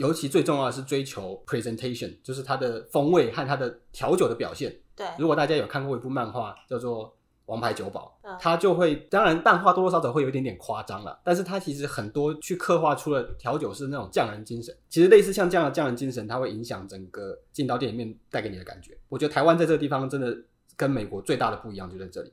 尤其最重要的是追求 presentation，就是它的风味和它的调酒的表现。对，如果大家有看过一部漫画叫做《王牌酒保》，嗯，它就会，当然漫画多多少少会有一点点夸张了，但是它其实很多去刻画出了调酒师那种匠人精神。其实类似像这样的匠人精神，它会影响整个进到店里面带给你的感觉。我觉得台湾在这个地方真的跟美国最大的不一样就在这里。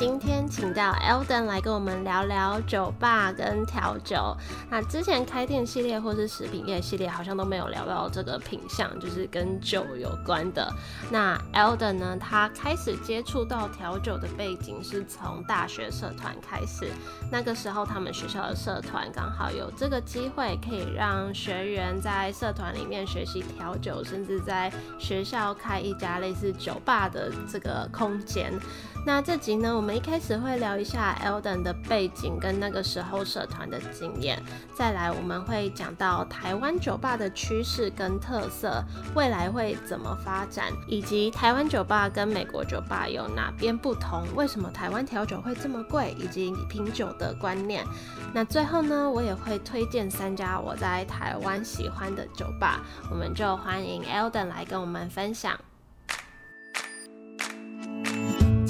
今天请到 Alden 来跟我们聊聊酒吧跟调酒。那之前开店系列或是食品业系列好像都没有聊到这个品相，就是跟酒有关的。那 Alden 呢，他开始接触到调酒的背景是从大学社团开始。那个时候他们学校的社团刚好有这个机会，可以让学员在社团里面学习调酒，甚至在学校开一家类似酒吧的这个空间。那这集呢，我们一开始会聊一下 Alden 的背景跟那个时候社团的经验，再来我们会讲到台湾酒吧的趋势跟特色，未来会怎么发展，以及台湾酒吧跟美国酒吧有哪边不同，为什么台湾调酒会这么贵，以及品酒的观念。那最后呢，我也会推荐三家我在台湾喜欢的酒吧，我们就欢迎 Alden 来跟我们分享。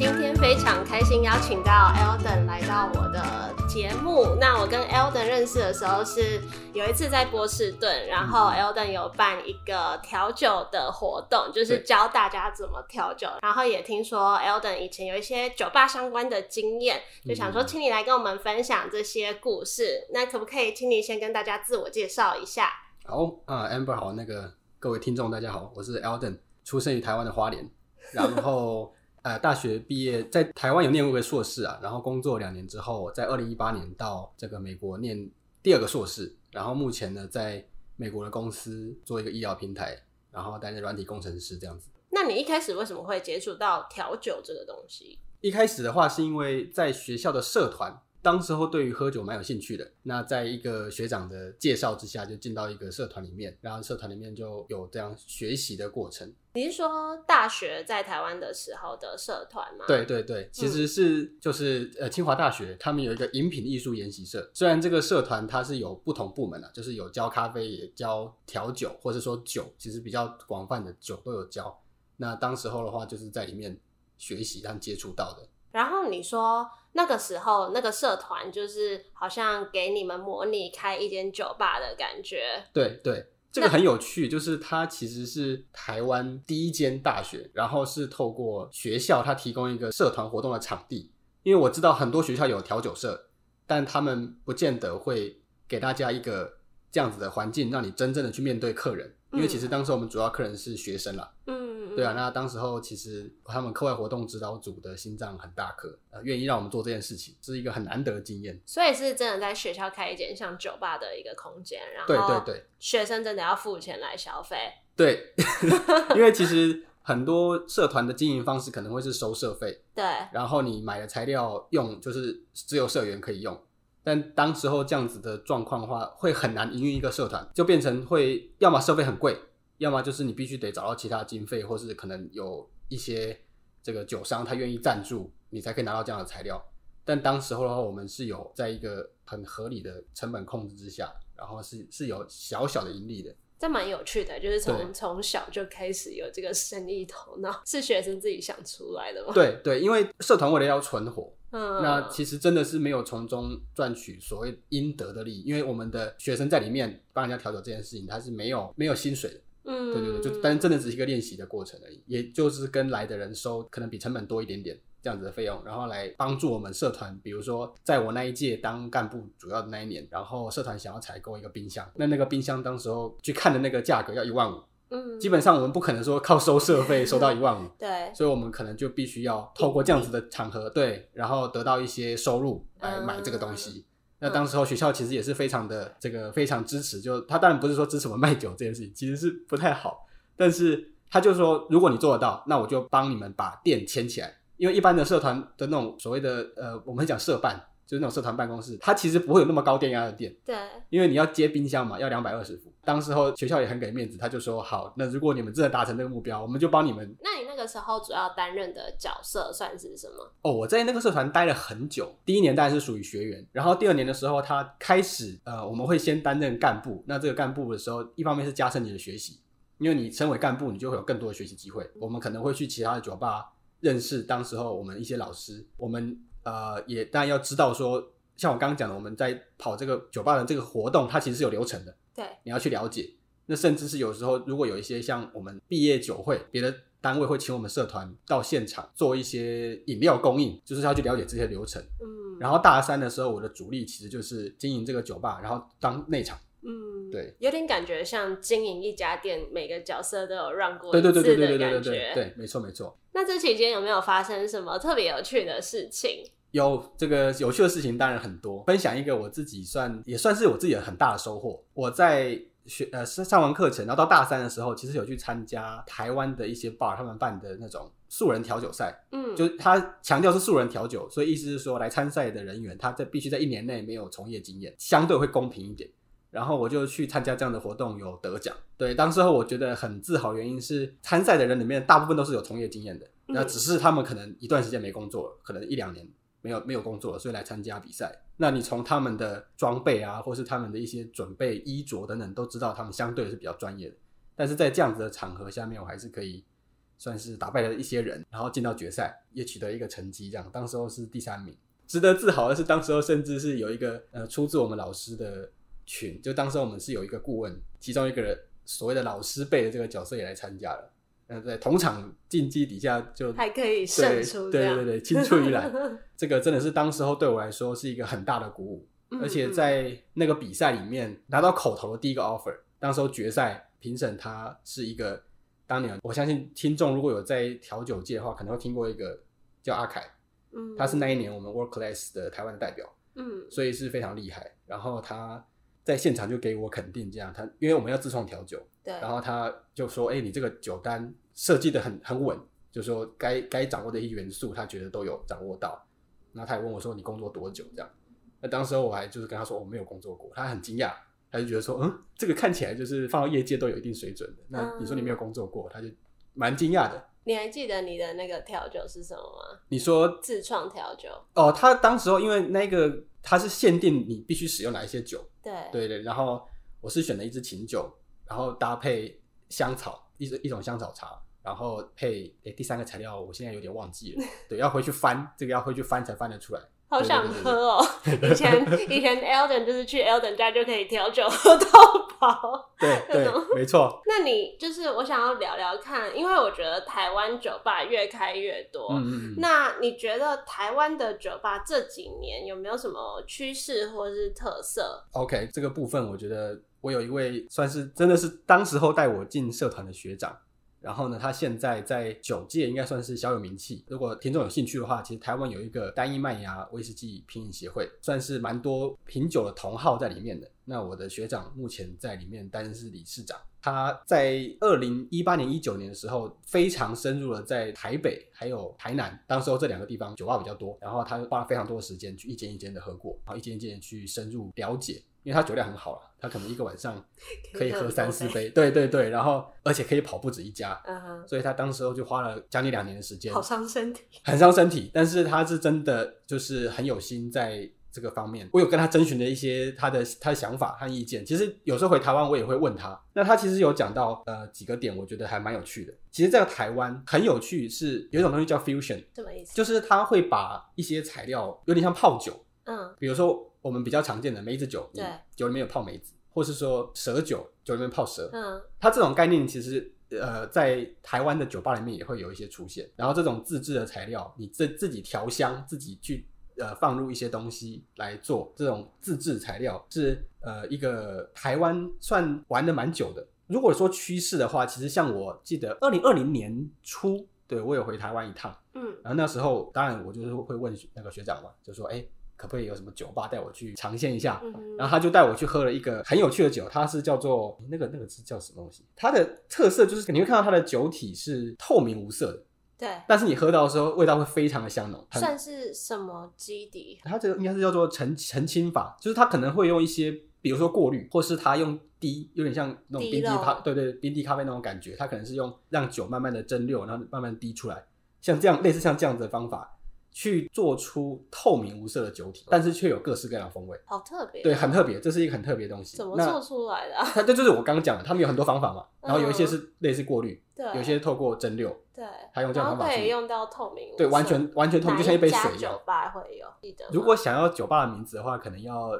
今天非常开心邀请到 Elden 来到我的节目。那我跟 Elden 认识的时候是有一次在波士顿，然后 Elden 有办一个调酒的活动，就是教大家怎么调酒。然后也听说 Elden 以前有一些酒吧相关的经验，就想说请你来跟我们分享这些故事。那可不可以请你先跟大家自我介绍一下？好啊，呃，Amber 好，那个各位听众大家好，我是 Elden，出生于台湾的花莲，然后。呃，大学毕业在台湾有念过一个硕士啊，然后工作两年之后，在二零一八年到这个美国念第二个硕士，然后目前呢在美国的公司做一个医疗平台，然后担任软体工程师这样子。那你一开始为什么会接触到调酒这个东西？一开始的话是因为在学校的社团。当时候对于喝酒蛮有兴趣的，那在一个学长的介绍之下，就进到一个社团里面，然后社团里面就有这样学习的过程。你是说大学在台湾的时候的社团吗？对对对，其实是就是呃清华大学他们有一个饮品艺术研习社，虽然这个社团它是有不同部门的，就是有教咖啡也教调酒，或者说酒，其实比较广泛的酒都有教。那当时候的话，就是在里面学习和接触到的。然后你说那个时候那个社团就是好像给你们模拟开一间酒吧的感觉。对对，这个很有趣，就是它其实是台湾第一间大学，然后是透过学校它提供一个社团活动的场地。因为我知道很多学校有调酒社，但他们不见得会给大家一个这样子的环境，让你真正的去面对客人。因为其实当时我们主要客人是学生啦。嗯。对啊，那当时候其实他们课外活动指导组的心脏很大颗，呃，愿意让我们做这件事情，这是一个很难得的经验。所以是真的在学校开一间像酒吧的一个空间，然后对对对，学生真的要付钱来消费。对，因为其实很多社团的经营方式可能会是收社费，对，然后你买的材料用就是只有社员可以用，但当时候这样子的状况的话，会很难营运一个社团，就变成会要么社费很贵。要么就是你必须得找到其他经费，或是可能有一些这个酒商他愿意赞助，你才可以拿到这样的材料。但当时候的话，我们是有在一个很合理的成本控制之下，然后是是有小小的盈利的。这蛮有趣的，就是从从小就开始有这个生意头脑，是学生自己想出来的吗？对对，因为社团为了要存活，嗯，那其实真的是没有从中赚取所谓应得的利益，因为我们的学生在里面帮人家调酒这件事情，他是没有没有薪水的。嗯，对对对，就但真的只是一个练习的过程而已，也就是跟来的人收可能比成本多一点点这样子的费用，然后来帮助我们社团，比如说在我那一届当干部主要的那一年，然后社团想要采购一个冰箱，那那个冰箱当时候去看的那个价格要一万五，嗯，基本上我们不可能说靠收社费收到一万五，对，所以我们可能就必须要透过这样子的场合，对，然后得到一些收入来买这个东西。那当时候学校其实也是非常的这个非常支持，就他当然不是说支持我们卖酒这件事情，其实是不太好，但是他就说如果你做得到，那我就帮你们把店牵起来，因为一般的社团的那种所谓的呃，我们讲社办，就是那种社团办公室，它其实不会有那么高电压的电，对，因为你要接冰箱嘛，要两百二十伏。当时候学校也很给面子，他就说好，那如果你们真的达成这个目标，我们就帮你们。那你那个时候主要担任的角色算是什么？哦，我在那个社团待了很久。第一年当然是属于学员，然后第二年的时候，他开始呃，我们会先担任干部。那这个干部的时候，一方面是加深你的学习，因为你身为干部，你就会有更多的学习机会。我们可能会去其他的酒吧认识当时候我们一些老师。我们呃也当然要知道说，像我刚刚讲的，我们在跑这个酒吧的这个活动，它其实是有流程的。对，你要去了解。那甚至是有时候，如果有一些像我们毕业酒会，别的单位会请我们社团到现场做一些饮料供应，就是要去了解这些流程。嗯，然后大三的时候，我的主力其实就是经营这个酒吧，然后当内场。嗯，对，有点感觉像经营一家店，每个角色都有让过一次的感觉。对对对对对对对对，对，没错没错。那这期间有没有发生什么特别有趣的事情？有这个有趣的事情当然很多，分享一个我自己算也算是我自己的很大的收获。我在。学呃上上完课程，然后到大三的时候，其实有去参加台湾的一些 bar 他们办的那种素人调酒赛，嗯，就他强调是素人调酒，所以意思是说来参赛的人员他在必须在一年内没有从业经验，相对会公平一点。然后我就去参加这样的活动，有得奖。对，当时候我觉得很自豪，原因是参赛的人里面大部分都是有从业经验的，那只是他们可能一段时间没工作了，可能一两年。没有没有工作，所以来参加比赛。那你从他们的装备啊，或是他们的一些准备衣着等等，都知道他们相对是比较专业的。但是在这样子的场合下面，我还是可以算是打败了一些人，然后进到决赛，也取得一个成绩。这样，当时候是第三名。值得自豪的是，当时候甚至是有一个呃出自我们老师的群，就当时我们是有一个顾问，其中一个人所谓的老师辈的这个角色也来参加了。呃，在同场竞技底下就还可以胜出，对对对对，青出于蓝，这个真的是当时候对我来说是一个很大的鼓舞，而且在那个比赛里面拿到口头的第一个 offer，当时候决赛评审他是一个当年我相信听众如果有在调酒界的话，可能会听过一个叫阿凯，嗯，他是那一年我们 World Class 的台湾的代表，嗯，所以是非常厉害，然后他在现场就给我肯定，这样他因为我们要自创调酒。对，然后他就说：“哎、欸，你这个酒单设计的很很稳，就是说该该掌握的一些元素，他觉得都有掌握到。然后他也问我说：‘你工作多久？’这样。那当时我还就是跟他说：‘我没有工作过。’他很惊讶，他就觉得说：‘嗯，这个看起来就是放到业界都有一定水准的。’那你说你没有工作过，他就蛮惊讶的。你还记得你的那个调酒是什么吗？你说自创调酒？哦，他当时候因为那个他是限定你必须使用哪一些酒，对对对。然后我是选了一支琴酒。”然后搭配香草，一一种香草茶，然后配诶第三个材料，我现在有点忘记了，对，要回去翻，这个要回去翻才翻得出来。好想喝哦！以前以前 Elden 就是去 Elden 家就可以调酒喝到饱，对对，没错。那你就是我想要聊聊看，因为我觉得台湾酒吧越开越多，嗯嗯，那你觉得台湾的酒吧这几年有没有什么趋势或是特色？OK，这个部分我觉得我有一位算是真的是当时候带我进社团的学长。然后呢，他现在在酒界应该算是小有名气。如果听众有兴趣的话，其实台湾有一个单一麦芽威士忌品饮协会，算是蛮多品酒的同好在里面的。那我的学长目前在里面担任是理事长。他在二零一八年、一九年的时候，非常深入的在台北还有台南，当时候这两个地方酒吧比较多，然后他花了非常多的时间去一间一间的喝过，然后一间一间去深入了解。因为他酒量很好了，他可能一个晚上可以喝三四杯，对对对，然后而且可以跑不止一家，uh -huh. 所以他当时候就花了将近两年的时间，好伤身体，很伤身体，但是他是真的就是很有心在这个方面。我有跟他征询了一些他的他的想法和意见，其实有时候回台湾我也会问他，那他其实有讲到呃几个点，我觉得还蛮有趣的。其实，在台湾很有趣是有一种东西叫 fusion，什么意思？就是他会把一些材料有点像泡酒，嗯，比如说。我们比较常见的梅子酒，对，酒里面有泡梅子，或是说蛇酒，酒里面泡蛇。嗯，它这种概念其实呃，在台湾的酒吧里面也会有一些出现。然后这种自制的材料，你自自己调香，自己去呃放入一些东西来做这种自制材料，是呃一个台湾算玩的蛮久的。如果说趋势的话，其实像我记得二零二零年初，对，我有回台湾一趟，嗯，然后那时候当然我就是会问那个学长嘛，就说哎。可不可以有什么酒吧带我去尝鲜一下？嗯？然后他就带我去喝了一个很有趣的酒，它是叫做那个那个是叫什么东西？它的特色就是你会看到它的酒体是透明无色的，对。但是你喝到的时候，味道会非常的香浓。算是什么基底？它这个应该是叫做澄澄清法，就是它可能会用一些比如说过滤，或是它用滴，有点像那种冰滴咖，对，对对，冰滴咖啡那种感觉，它可能是用让酒慢慢的蒸馏，然后慢慢滴出来，像这样类似像这样子的方法。去做出透明无色的酒体，但是却有各式各样的风味，好特别。对，很特别，这是一个很特别的东西。怎么做出来的？它这就是我刚刚讲的，他们有很多方法嘛。然后有一些是类似过滤，对，有些透过蒸馏，对，还用这样方法去可以用到透明，对，完全完全透明，就像一杯水一样。酒吧会有，如果想要酒吧的名字的话，可能要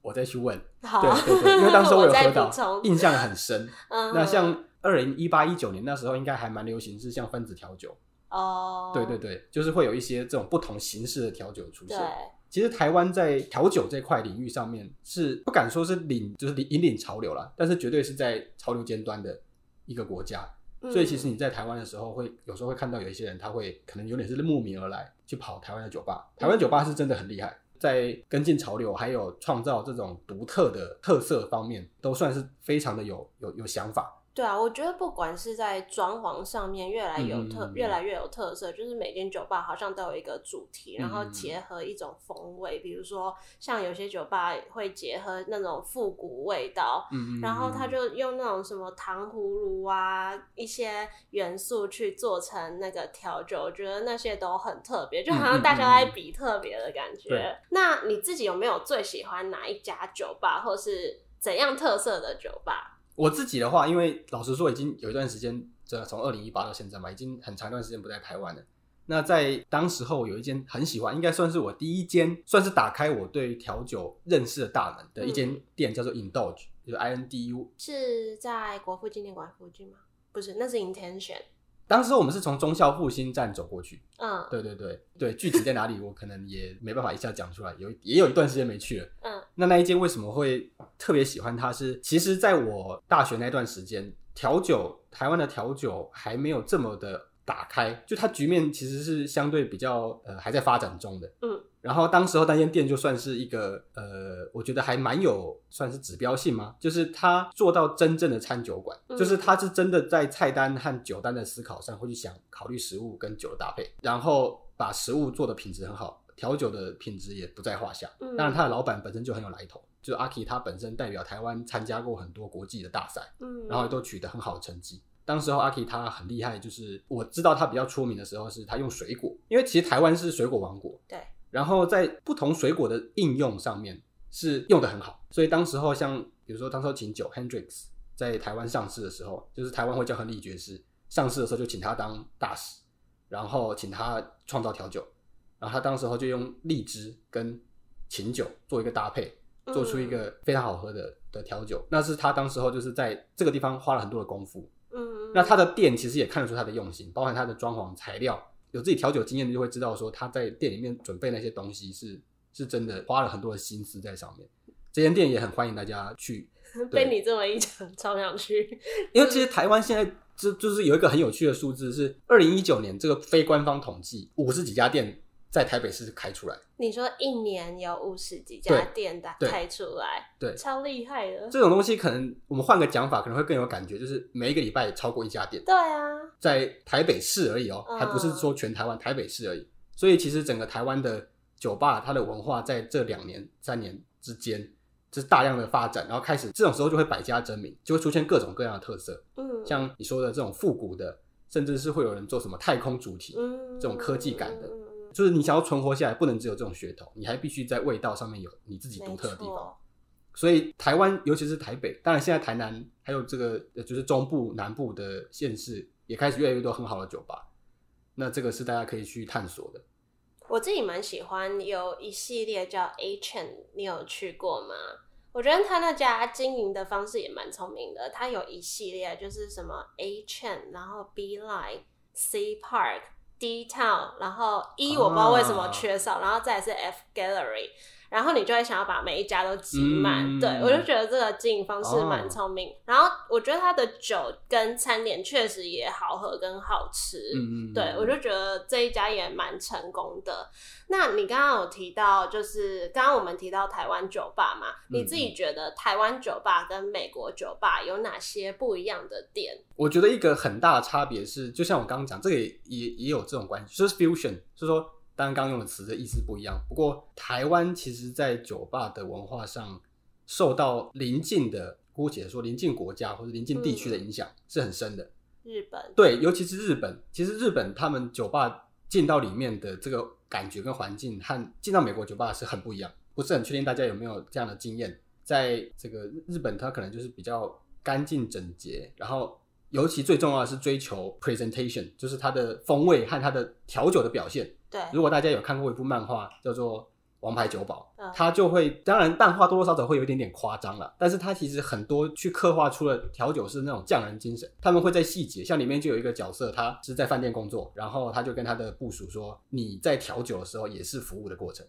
我再去问。好，对对对，因为当时我有 喝到，印象很深。那像二零一八一九年那时候，应该还蛮流行，是像分子调酒。哦，对对对，就是会有一些这种不同形式的调酒出现。对，其实台湾在调酒这块领域上面是不敢说是领，就是引领潮流啦，但是绝对是在潮流尖端的一个国家。嗯、所以其实你在台湾的时候会，会有时候会看到有一些人，他会可能有点是慕名而来去跑台湾的酒吧。台湾酒吧是真的很厉害，在跟进潮流还有创造这种独特的特色方面，都算是非常的有有有想法。对啊，我觉得不管是在装潢上面越来有特，嗯、越来越有特色，就是每间酒吧好像都有一个主题，嗯、然后结合一种风味，比如说像有些酒吧会结合那种复古味道，嗯、然后他就用那种什么糖葫芦啊一些元素去做成那个调酒，我觉得那些都很特别，就好像大家在比特别的感觉。嗯、那你自己有没有最喜欢哪一家酒吧，或是怎样特色的酒吧？我自己的话，因为老实说，已经有一段时间，这从二零一八到现在嘛，已经很长一段时间不在台湾了。那在当时候有一间很喜欢，应该算是我第一间，算是打开我对调酒认识的大门的一间店，叫做 Indulge，就是 I N D U，是在国父纪念馆附近吗？不是，那是 Intention。当时我们是从忠孝复兴站走过去，嗯，对对对。对，具体在哪里我可能也没办法一下讲出来，有也有一段时间没去了，嗯，那那一间为什么会特别喜欢它是？是其实在我大学那段时间，调酒台湾的调酒还没有这么的打开，就它局面其实是相对比较呃还在发展中的，嗯。然后当时候那间店就算是一个呃，我觉得还蛮有算是指标性吗？就是他做到真正的餐酒馆，嗯、就是他是真的在菜单和酒单的思考上会去想考虑食物跟酒的搭配，然后把食物做的品质很好，调酒的品质也不在话下。嗯、当然他的老板本身就很有来头，就是阿 K 他本身代表台湾参加过很多国际的大赛，嗯，然后也都取得很好的成绩。当时候阿 K 他很厉害，就是我知道他比较出名的时候是他用水果，因为其实台湾是水果王国，对。然后在不同水果的应用上面是用的很好，所以当时候像比如说当时候琴酒 Hendrix 在台湾上市的时候，就是台湾会叫亨利爵士上市的时候就请他当大使，然后请他创造调酒，然后他当时候就用荔枝跟琴酒做一个搭配，做出一个非常好喝的的调酒，那是他当时候就是在这个地方花了很多的功夫，嗯，那他的店其实也看得出他的用心，包含他的装潢材料。有自己调酒经验的就会知道，说他在店里面准备那些东西是是真的花了很多的心思在上面。这间店也很欢迎大家去。被你这么一讲，超想去。因为其实台湾现在就就是有一个很有趣的数字，是二零一九年这个非官方统计，五十几家店。在台北市开出来，你说一年有五十几家店的开出来，对，对超厉害的。这种东西可能我们换个讲法，可能会更有感觉，就是每一个礼拜超过一家店。对啊，在台北市而已哦，还不是说全台湾，台北市而已。所以其实整个台湾的酒吧，它的文化在这两年、三年之间，就是大量的发展，然后开始这种时候就会百家争鸣，就会出现各种各样的特色。嗯，像你说的这种复古的，甚至是会有人做什么太空主题，嗯这种科技感的。就是你想要存活下来，不能只有这种噱头，你还必须在味道上面有你自己独特的地方。所以台湾，尤其是台北，当然现在台南还有这个就是中部、南部的县市，也开始越来越多很好的酒吧。那这个是大家可以去探索的。我自己蛮喜欢有一系列叫 A Chain，你有去过吗？我觉得他那家经营的方式也蛮聪明的。他有一系列就是什么 A Chain，然后 B Line、C Park。D Town，然后 E 我不知道为什么缺少，啊、然后再是 F Gallery，然后你就会想要把每一家都挤满，嗯、对，我就觉得这个经营方式蛮聪明。哦、然后我觉得它的酒跟餐点确实也好喝跟好吃，嗯、对，我就觉得这一家也蛮成功的。那你刚刚有提到，就是刚刚我们提到台湾酒吧嘛，嗯、你自己觉得台湾酒吧跟美国酒吧有哪些不一样的点？我觉得一个很大的差别是，就像我刚刚讲，这个也也也有这种关系，就是 fusion，就是说，当然刚刚用的词的意思不一样。不过台湾其实在酒吧的文化上受到邻近的，姑且说邻近国家或者邻近地区的影响是很深的。日本对，尤其是日本，其实日本他们酒吧进到里面的这个感觉跟环境和进到美国酒吧是很不一样。不是很确定大家有没有这样的经验，在这个日本，它可能就是比较干净整洁，然后尤其最重要的是追求 presentation，就是它的风味和它的调酒的表现。对，如果大家有看过一部漫画叫做王牌酒保，他就会，当然漫画多多少少会有一点点夸张了，但是他其实很多去刻画出了调酒师那种匠人精神。他们会在细节，像里面就有一个角色，他是在饭店工作，然后他就跟他的部属说：“你在调酒的时候也是服务的过程，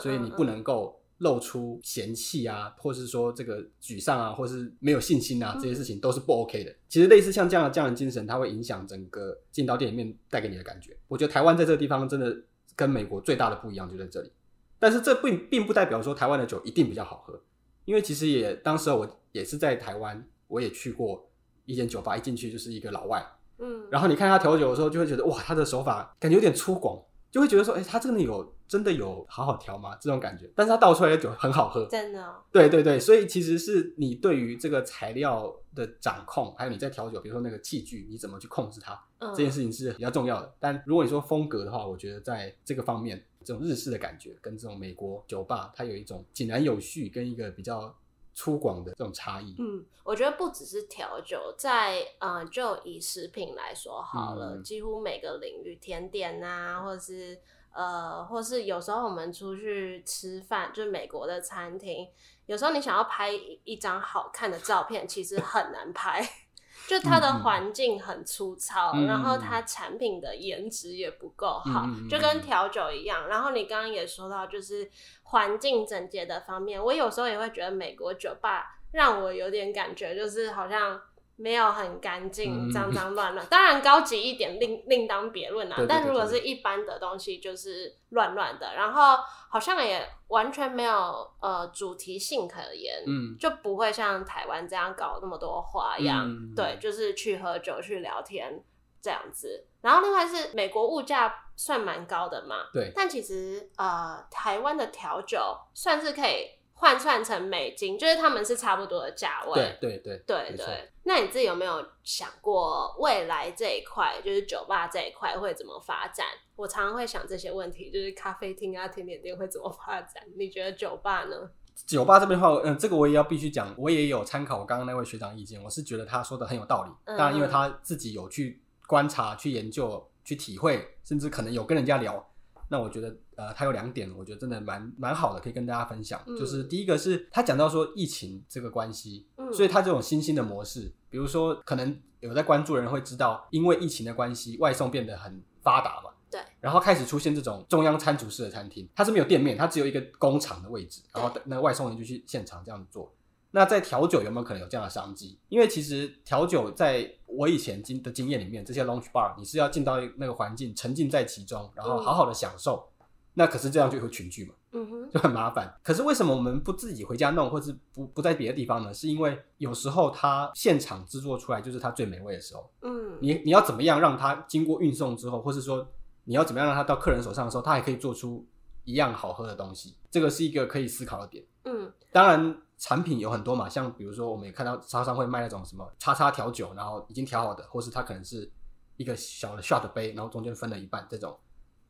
所以你不能够露出嫌弃啊，或是说这个沮丧啊，或是没有信心啊，这些事情都是不 OK 的。其实类似像这样的匠人精神，它会影响整个进到店里面带给你的感觉。我觉得台湾在这个地方真的跟美国最大的不一样就在这里。”但是这并并不代表说台湾的酒一定比较好喝，因为其实也当时我也是在台湾，我也去过一间酒吧，一进去就是一个老外，嗯，然后你看他调酒的时候，就会觉得哇，他的手法感觉有点粗犷。就会觉得说，哎、欸，他真的有真的有好好调吗？这种感觉，但是它倒出来的酒很好喝，真的、哦。对对对，所以其实是你对于这个材料的掌控，还有你在调酒，比如说那个器具，你怎么去控制它，嗯、这件事情是比较重要的。但如果你说风格的话，我觉得在这个方面，这种日式的感觉跟这种美国酒吧，它有一种井然有序跟一个比较。粗犷的这种差异，嗯，我觉得不只是调酒，在呃，就以食品来说好了，嗯、几乎每个领域，甜点啊，或者是呃，或是有时候我们出去吃饭，就是美国的餐厅，有时候你想要拍一张好看的照片，其实很难拍。就它的环境很粗糙，嗯、然后它产品的颜值也不够好，嗯、就跟调酒一样。然后你刚刚也说到，就是环境整洁的方面，我有时候也会觉得美国酒吧让我有点感觉，就是好像。没有很干净，脏脏乱乱。当然高级一点另另当别论啊。对对对对，但如果是一般的东西，就是乱乱的。然后好像也完全没有呃主题性可言，嗯，就不会像台湾这样搞那么多花样。嗯、对，就是去喝酒去聊天这样子。然后另外是美国物价算蛮高的嘛，对。但其实呃台湾的调酒算是可以。换算成美金，就是他们是差不多的价位。对对对对对。那你自己有没有想过未来这一块，就是酒吧这一块会怎么发展？我常常会想这些问题，就是咖啡厅啊、甜点店会怎么发展？你觉得酒吧呢？酒吧这边的话，嗯，这个我也要必须讲，我也有参考我刚刚那位学长意见，我是觉得他说的很有道理。当然，因为他自己有去观察、去研究、去体会，甚至可能有跟人家聊。那我觉得，呃，他有两点，我觉得真的蛮蛮好的，可以跟大家分享。嗯、就是第一个是他讲到说疫情这个关系，嗯、所以他这种新兴的模式，比如说可能有在关注的人会知道，因为疫情的关系，外送变得很发达嘛。对。然后开始出现这种中央餐厨式的餐厅，它是没有店面，它只有一个工厂的位置，然后那个外送人就去现场这样做。那在调酒有没有可能有这样的商机？因为其实调酒在我以前经的经验里面，这些 lounge bar 你是要进到那个环境，沉浸在其中，然后好好的享受。嗯、那可是这样就会群聚嘛，嗯哼，就很麻烦。可是为什么我们不自己回家弄，或是不不在别的地方呢？是因为有时候它现场制作出来就是它最美味的时候。嗯，你你要怎么样让它经过运送之后，或是说你要怎么样让它到客人手上的时候，它还可以做出一样好喝的东西？这个是一个可以思考的点。嗯，当然。产品有很多嘛，像比如说我们也看到超商会卖那种什么叉叉调酒，然后已经调好的，或是它可能是一个小的 shot 杯，然后中间分了一半这种，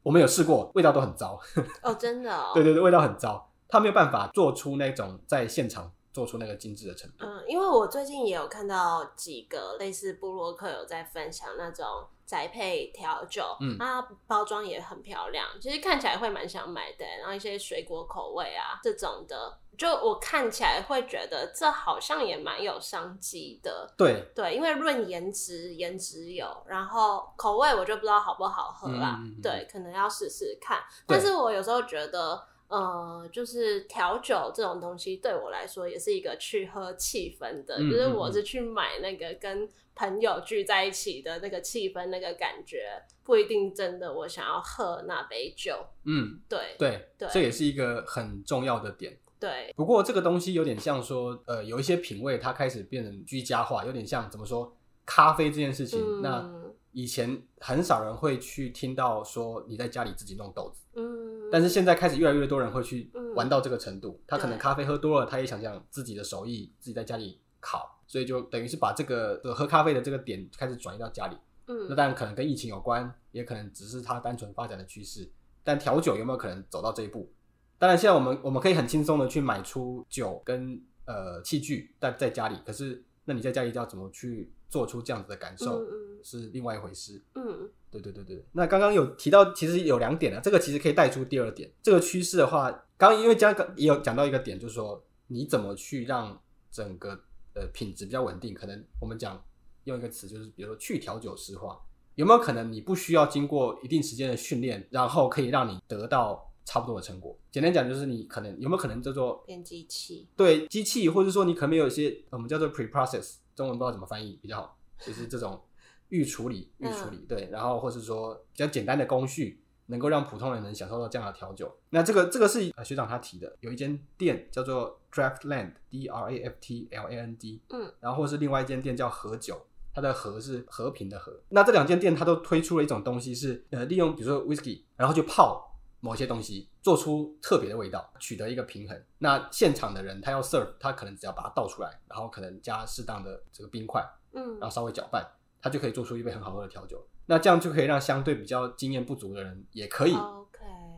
我们有试过，味道都很糟。哦，真的哦。对对对，味道很糟，它没有办法做出那种在现场做出那个精致的程度。嗯，因为我最近也有看到几个类似布洛克有在分享那种宅配调酒，嗯，它包装也很漂亮，其实看起来会蛮想买的，然后一些水果口味啊这种的。就我看起来会觉得这好像也蛮有商机的，对对，因为论颜值，颜值有，然后口味我就不知道好不好喝啦，嗯嗯嗯对，可能要试试看。但是我有时候觉得，呃，就是调酒这种东西对我来说也是一个去喝气氛的，就是我是去买那个跟朋友聚在一起的那个气氛，那个感觉不一定真的我想要喝那杯酒。嗯，对对对，这也是一个很重要的点。对，不过这个东西有点像说，呃，有一些品味它开始变成居家化，有点像怎么说，咖啡这件事情。嗯、那以前很少人会去听到说你在家里自己弄豆子，嗯，但是现在开始越来越多人会去玩到这个程度。他可能咖啡喝多了，他也想想自己的手艺，自己在家里烤，所以就等于是把这个喝咖啡的这个点开始转移到家里。嗯，那当然可能跟疫情有关，也可能只是他单纯发展的趋势。但调酒有没有可能走到这一步？当然，现在我们我们可以很轻松的去买出酒跟呃器具，在在家里。可是，那你在家里要怎么去做出这样子的感受，是另外一回事。嗯，对对对对。那刚刚有提到，其实有两点啊，这个其实可以带出第二点。这个趋势的话，刚因为刚刚也有讲到一个点，就是说你怎么去让整个呃品质比较稳定。可能我们讲用一个词，就是比如说去调酒师化，有没有可能你不需要经过一定时间的训练，然后可以让你得到。差不多的成果，简单讲就是你可能有没有可能叫做变机器？对，机器，或者说你可能有一些我们叫做 pre-process，中文不知道怎么翻译比较好，就是这种预处理、预处理，对，然后或是说比较简单的工序，能够让普通人能享受到这样的调酒。那这个这个是学长他提的，有一间店叫做 Draftland，D R A F T L A N D，嗯，然后或是另外一间店叫和酒，它的和是和平的和。那这两间店它都推出了一种东西是，呃，利用比如说 whisky，然后去泡。某些东西做出特别的味道，取得一个平衡。那现场的人他要 serve，他可能只要把它倒出来，然后可能加适当的这个冰块，嗯，然后稍微搅拌，他就可以做出一杯很好喝的调酒。那这样就可以让相对比较经验不足的人也可以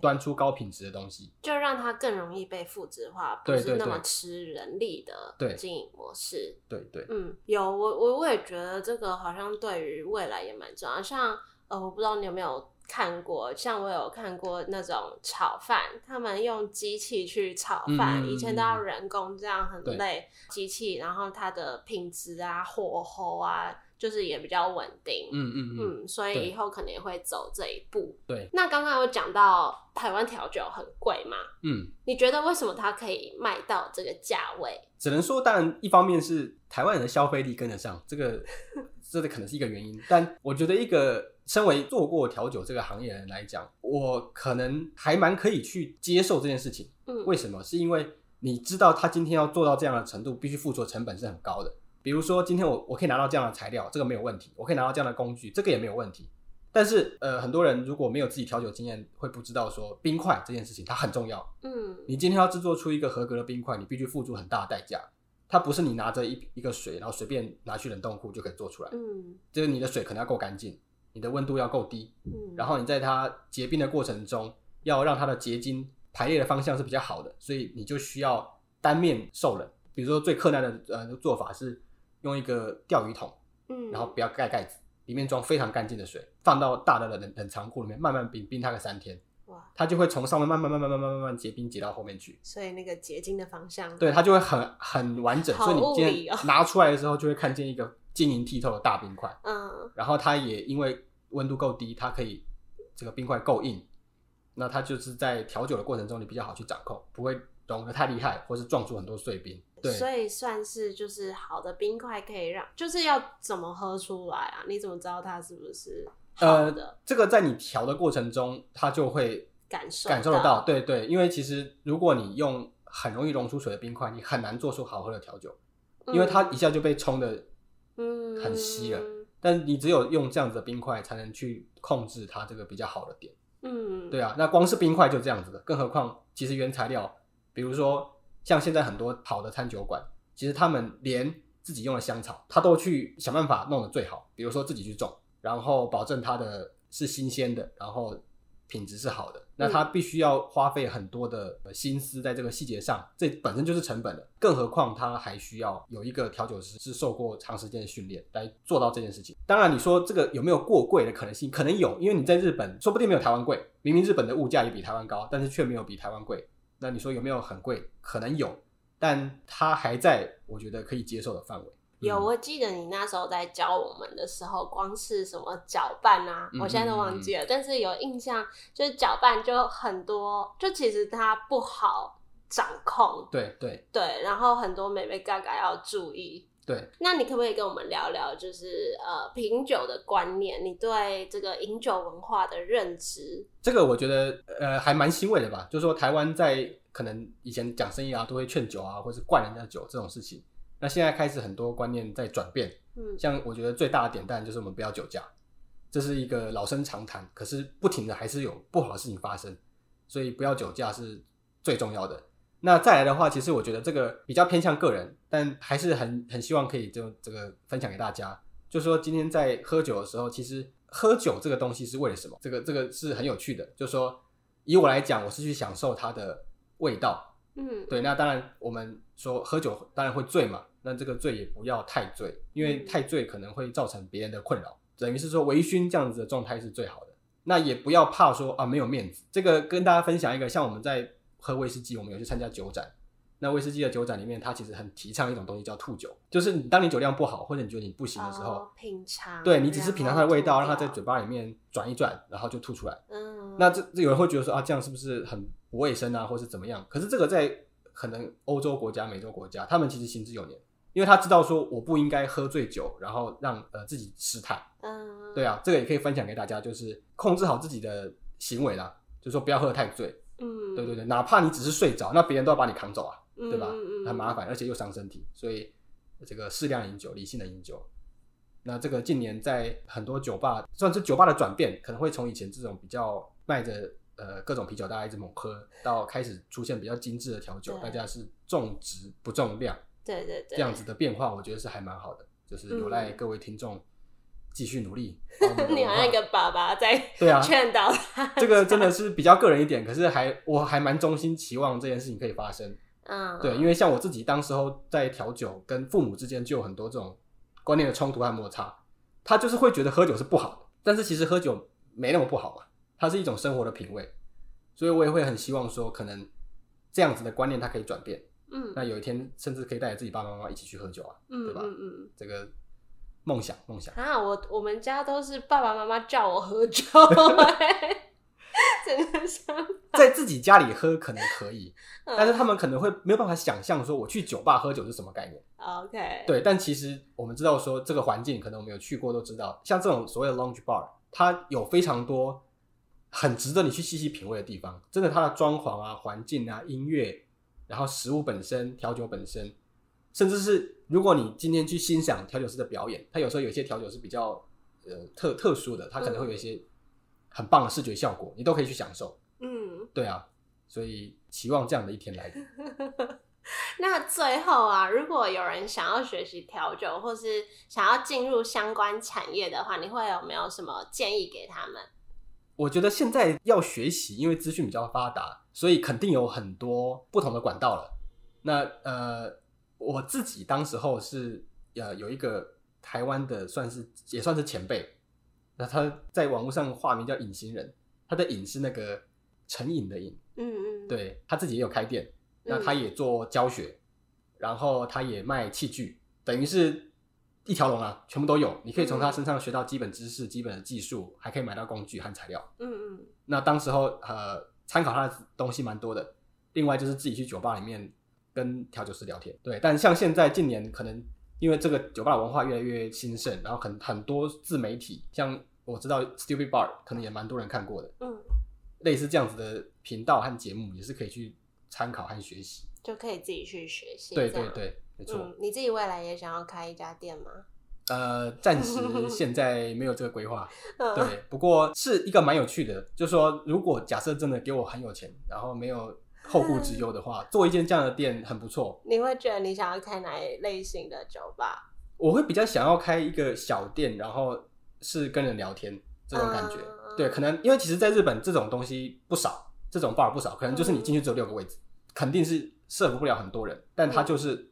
端出高品质的东西，就让它更容易被复制化，不是那么吃人力的经营模式。对对，对，嗯，有我我我也觉得这个好像对于未来也蛮重要。像呃，我不知道你有没有。看过，像我有看过那种炒饭，他们用机器去炒饭，嗯，以前都要人工，这样很累。机器，然后它的品质啊、火候啊，就是也比较稳定。嗯嗯嗯，所以以后可能也会走这一步。对。那刚刚有讲到台湾调酒很贵嘛？嗯。你觉得为什么它可以卖到这个价位？只能说，当然一方面是台湾人的消费力跟得上，这个 这个可能是一个原因。但我觉得一个。身为做过调酒这个行业的人来讲，我可能还蛮可以去接受这件事情。嗯，为什么？是因为你知道他今天要做到这样的程度，必须付出的成本是很高的。比如说，今天我我可以拿到这样的材料，这个没有问题；我可以拿到这样的工具，这个也没有问题。但是，呃，很多人如果没有自己调酒经验，会不知道说冰块这件事情它很重要。嗯，你今天要制作出一个合格的冰块，你必须付出很大的代价。它不是你拿着一一个水，然后随便拿去冷冻库就可以做出来。嗯，就是你的水可能要够干净。你的温度要够低，嗯，然后你在它结冰的过程中，要让它的结晶排列的方向是比较好的，所以你就需要单面受冷。比如说最困难的呃做法是用一个钓鱼桶，嗯，然后不要盖盖子，里面装非常干净的水，放到大的冷冷藏库里面慢慢冰，冰它个三天，哇，它就会从上面慢慢慢慢慢慢慢慢结冰结到后面去。所以那个结晶的方向，对，它就会很很完整，所以你今天拿出来的时候就会看见一个。晶莹剔透的大冰块，嗯，然后它也因为温度够低，它可以这个冰块够硬，那它就是在调酒的过程中你比较好去掌控，不会融得太厉害，或是撞出很多碎冰。对，所以算是就是好的冰块可以让，就是要怎么喝出来啊？你怎么知道它是不是好的？呃，这个在你调的过程中，它就会感受感受得到。对对，因为其实如果你用很容易溶出水的冰块，你很难做出好喝的调酒，因为它一下就被冲的。嗯，很稀了，但你只有用这样子的冰块才能去控制它这个比较好的点。嗯，对啊，那光是冰块就这样子的，更何况其实原材料，比如说像现在很多好的餐酒馆，其实他们连自己用的香草，他都去想办法弄得最好，比如说自己去种，然后保证它的是新鲜的，然后。品质是好的，那他必须要花费很多的心思在这个细节上，这本身就是成本的。更何况他还需要有一个调酒师是受过长时间的训练来做到这件事情。当然，你说这个有没有过贵的可能性？可能有，因为你在日本说不定没有台湾贵。明明日本的物价也比台湾高，但是却没有比台湾贵。那你说有没有很贵？可能有，但它还在我觉得可以接受的范围。有，我记得你那时候在教我们的时候，光是什么搅拌啊，我现在都忘记了。嗯嗯嗯，但是有印象，就是搅拌就很多，就其实它不好掌控。对对对，然后很多美眉嘎嘎要注意。对，那你可不可以跟我们聊聊，就是呃品酒的观念，你对这个饮酒文化的认知？这个我觉得呃还蛮欣慰的吧，就是说台湾在可能以前讲生意啊，都会劝酒啊，或是灌人家酒这种事情。那现在开始很多观念在转变，嗯，像我觉得最大的点当然就是我们不要酒驾，这是一个老生常谈，可是不停的还是有不好的事情发生，所以不要酒驾是最重要的。那再来的话，其实我觉得这个比较偏向个人，但还是很很希望可以就这个分享给大家。就是说今天在喝酒的时候，其实喝酒这个东西是为了什么？这个这个是很有趣的。就是说以我来讲，我是去享受它的味道。嗯，对。那当然我们说喝酒当然会醉嘛，那这个醉也不要太醉，因为太醉可能会造成别人的困扰。等于是说微醺这样子的状态是最好的。那也不要怕说啊没有面子。这个跟大家分享一个，像我们在喝威士忌，我们有去参加酒展。那威士忌的酒展里面，它其实很提倡一种东西叫吐酒，就是你当你酒量不好，或者你觉得你不行的时候，哦、品尝。对，你只是品尝它的味道，让它在嘴巴里面转一转，然后就吐出来。嗯。那这这有人会觉得说啊，这样是不是很不卫生啊，或是怎么样？可是这个在可能欧洲国家、美洲国家，他们其实行之有年，因为他知道说我不应该喝醉酒，然后让呃自己失态。嗯。对啊，这个也可以分享给大家，就是控制好自己的行为啦，就是说不要喝得太醉。嗯。对对对，哪怕你只是睡着，那别人都要把你扛走啊。对吧？很麻烦，而且又伤身体，所以这个适量饮酒，理性的饮酒。那这个近年在很多酒吧，算是酒吧的转变，可能会从以前这种比较卖着呃各种啤酒，大家一直猛喝，到开始出现比较精致的调酒，大家是重质不重量，对对对，这样子的变化，我觉得是还蛮好的，就是有赖各位听众继续努力。你好像一个爸爸在对啊劝导他，这个真的是比较个人一点，可是还我还蛮衷心期望这件事情可以发生。嗯，对，因为像我自己当时候在调酒，跟父母之间就有很多这种观念的冲突和摩擦。他就是会觉得喝酒是不好的，但是其实喝酒没那么不好嘛，它是一种生活的品味。所以我也会很希望说，可能这样子的观念它可以转变。嗯，那有一天甚至可以带着自己爸爸妈妈一起去喝酒啊，嗯、对吧？嗯嗯，这个梦想梦想啊，我我们家都是爸爸妈妈叫我喝酒。真的想在自己家里喝可能可以，但是他们可能会没有办法想象说我去酒吧喝酒是什么概念。OK，对，但其实我们知道说这个环境，可能我们有去过都知道，像这种所谓的 lounge bar，它有非常多很值得你去细细品味的地方。真的，它的装潢啊、环境啊、音乐，然后食物本身、调酒本身，甚至是如果你今天去欣赏调酒师的表演，他有时候有一些调酒是比较呃特特殊的，他可能会有一些。很棒的视觉效果，你都可以去享受。嗯，对啊，所以期望这样的一天来临。那最后啊，如果有人想要学习调酒，或是想要进入相关产业的话，你会有没有什么建议给他们？我觉得现在要学习，因为资讯比较发达，所以肯定有很多不同的管道了。那呃，我自己当时候是呃有一个台湾的，算是也算是前辈。那他在网络上化名叫隐形人，他的隐是那个成瘾的瘾，嗯嗯，对，他自己也有开店，那他也做教学，嗯、然后他也卖器具，等于是一条龙啊，全部都有。你可以从他身上学到基本知识、基本的技术，还可以买到工具和材料。嗯嗯。那当时候呃，参考他的东西蛮多的。另外就是自己去酒吧里面跟调酒师聊天，对。但像现在近年可能。因为这个酒吧文化越来越兴盛，然后很很多自媒体，像我知道 Stupid Bar 可能也蛮多人看过的，嗯，类似这样子的频道和节目也是可以去参考和学习，就可以自己去学习。对对对，没错。嗯，你自己未来也想要开一家店吗？呃，暂时现在没有这个规划。对，不过是一个蛮有趣的，就是说如果假设真的给我很有钱，然后没有。后顾之忧的话，做一间这样的店很不错。你会觉得你想要开哪一类型的酒吧？我会比较想要开一个小店，然后是跟人聊天这种感觉。嗯、对，可能因为其实在日本这种东西不少，这种 bar 不少，可能就是你进去只有六个位置，嗯、肯定是 serve 不了很多人，但它就是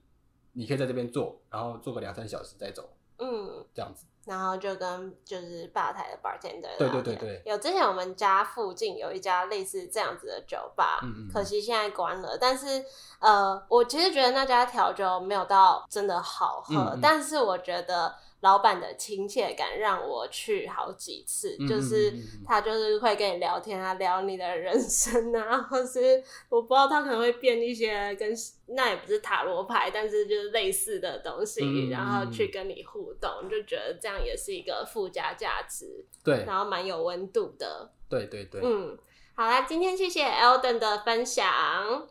你可以在这边坐，然后坐个两三小时再走。嗯，这样子。然后就跟就是吧台的 bartender 对对对对，有之前我们家附近有一家类似这样子的酒吧，嗯嗯，可惜现在关了。但是呃，我其实觉得那家调酒没有到真的好喝，但是我觉得。老板的亲切感让我去好几次，嗯、就是他就是会跟你聊天啊，聊你的人生啊，或是我不知道他可能会变一些跟那也不是塔罗牌，但是就是类似的东西，嗯、然后去跟你互动，就觉得这样也是一个附加价值，对，然后蛮有温度的，对对对，嗯，好啦，今天谢谢 Elden 的分享，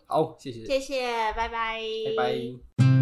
好，谢谢，谢谢，拜拜，拜拜。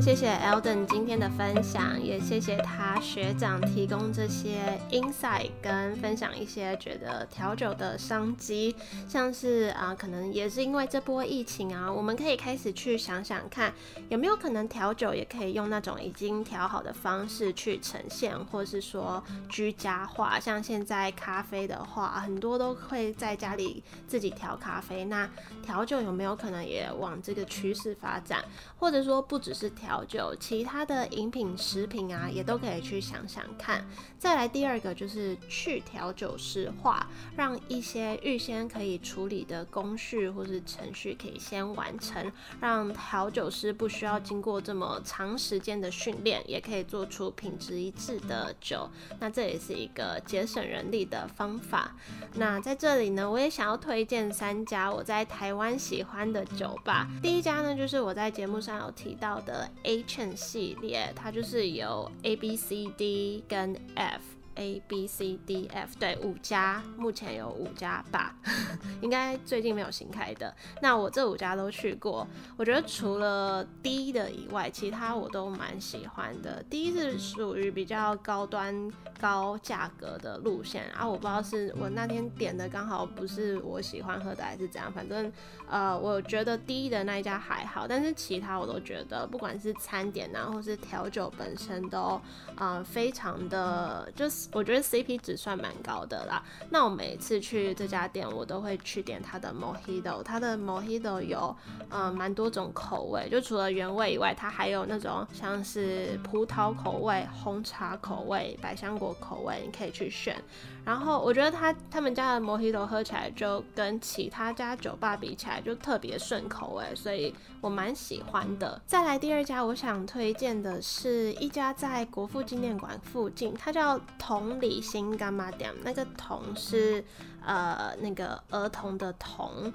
谢谢 Alden 今天的分享，也谢谢他学长提供这些 insight 跟分享一些觉得调酒的商机，像是啊，可能也是因为这波疫情啊，我们可以开始去想想看，有没有可能调酒也可以用那种已经调好的方式去呈现，或是说居家化，像现在咖啡的话，很多都会在家里自己调咖啡，那调酒有没有可能也往这个趋势发展，或者说不只是。调酒，其他的饮品、食品啊，也都可以去想想看。再来第二个就是去调酒师化，让一些预先可以处理的工序或是程序可以先完成，让调酒师不需要经过这么长时间的训练，也可以做出品质一致的酒。那这也是一个节省人力的方法。那在这里呢，我也想要推荐三家我在台湾喜欢的酒吧。第一家呢，就是我在节目上有提到的。Ancient 系列，它就是有 A B C D 跟 F。A B C D F 对，五家，目前有五家吧，应该最近没有新开的。那我这五家都去过，我觉得除了低的以外，其他我都蛮喜欢的。第一是属于比较高端、高价格的路线啊，我不知道是我那天点的刚好不是我喜欢喝的，还是怎样。反正呃，我觉得低的那一家还好，但是其他我都觉得，不管是餐点啊，或是调酒本身都呃非常的就是。我觉得 CP 值算蛮高的啦。那我每次去这家店，我都会去点它的 Mojito。它的 Mojito 有嗯蛮多种口味，就除了原味以外，它还有那种像是葡萄口味、红茶口味、百香果口味，你可以去选。然后我觉得他他们家的 Mojito 喝起来就跟其他家酒吧比起来就特别顺口味，所以我蛮喜欢的。再来第二家，我想推荐的是一家在国父纪念馆附近，它叫同理心干嘛点，那个同是呃那个儿童的童。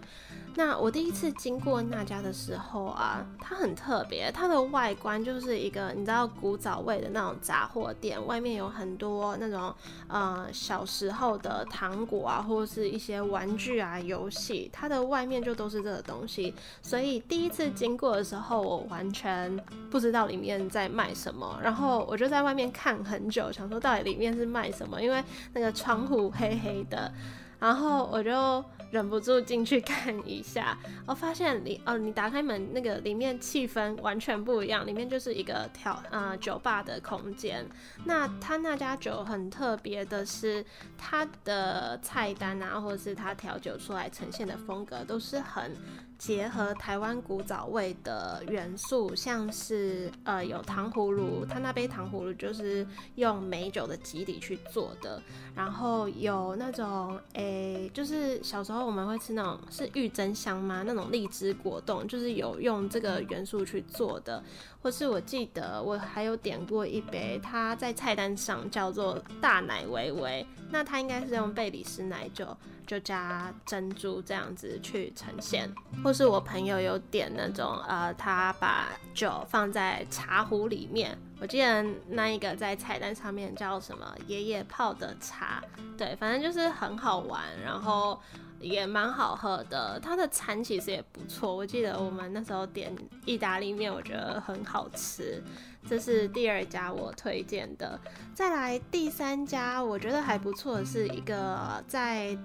那我第一次经过那家的时候啊，它很特别，它的外观就是一个你知道古早味的那种杂货店，外面有很多那种呃小时候的糖果啊，或者是一些玩具啊、游戏，它的外面就都是这个东西。所以第一次经过的时候，我完全不知道里面在卖什么，然后我就在外面看很久，想说到底里面是卖什么，因为那个窗户黑黑的，然后我就。忍不住进去看一下，我发现里哦，你打开门，那个里面气氛完全不一样，里面就是一个调呃酒吧的空间。那他那家酒很特别的是，他的菜单啊，或者是他调酒出来呈现的风格，都是很。结合台湾古早味的元素，像是呃有糖葫芦，它那杯糖葫芦就是用美酒的基底去做的，然后有那种诶、就是小时候我们会吃那种是玉珍香吗？那种荔枝果冻，就是有用这个元素去做的。或是我记得我还有点过一杯，它在菜单上叫做大奶维维，那它应该是用贝里斯奶酒，就加珍珠这样子去呈现。或是我朋友有点那种呃，他把酒放在茶壶里面，我记得那一个在菜单上面叫什么爷爷泡的茶，对，反正就是很好玩，然后。也蛮好喝的，它的餐其实也不错。我记得我们那时候点意大利面，我觉得很好吃。这是第二家我推荐的。再来第三家，我觉得还不错，是一个在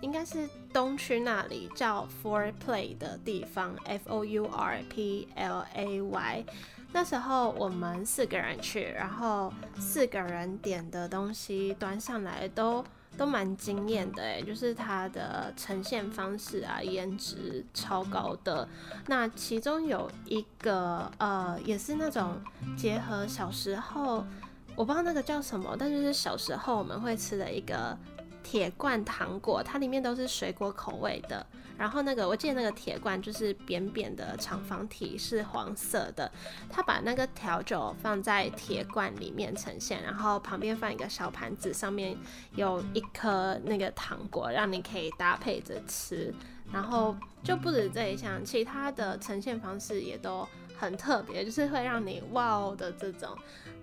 应该是东区那里叫 Four Play 的地方，F O U R P L A Y。那时候我们四个人去，然后四个人点的东西端上来都。都蛮惊艳的诶，就是它的呈现方式啊，颜值超高的。那其中有一个呃，也是那种结合小时候，我不知道那个叫什么，但就是小时候我们会吃的一个铁罐糖果，它里面都是水果口味的。然后那个，我记得那个铁罐就是扁扁的长方体，是黄色的。他把那个调酒放在铁罐里面呈现，然后旁边放一个小盘子，上面有一颗那个糖果，让你可以搭配着吃。然后就不止这一项，其他的呈现方式也都很特别，就是会让你哇哦的这种。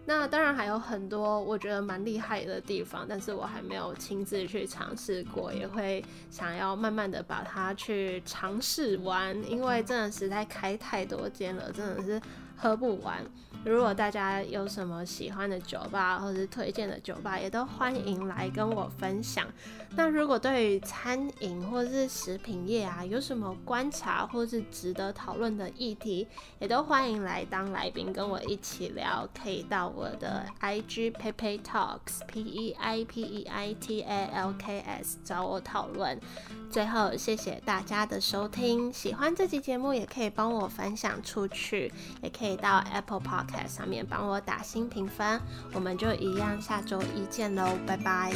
那当然还有很多我觉得蛮厉害的地方，但是我还没有亲自去尝试过，也会想要慢慢的把它去尝试完，因为真的实在开太多间了，真的是喝不完。如果大家有什么喜欢的酒吧或者是推荐的酒吧，也都欢迎来跟我分享。那如果对于餐饮或是食品业啊，有什么观察或是值得讨论的议题，也都欢迎来当来宾跟我一起聊。可以到我的 IG Pepe Talks P E I P E I T A L K S 找我讨论。最后，谢谢大家的收听，喜欢这期节目也可以帮我分享出去，也可以到 Apple Podcast 上面帮我打新评分。我们就一样，下周一见喽，拜拜。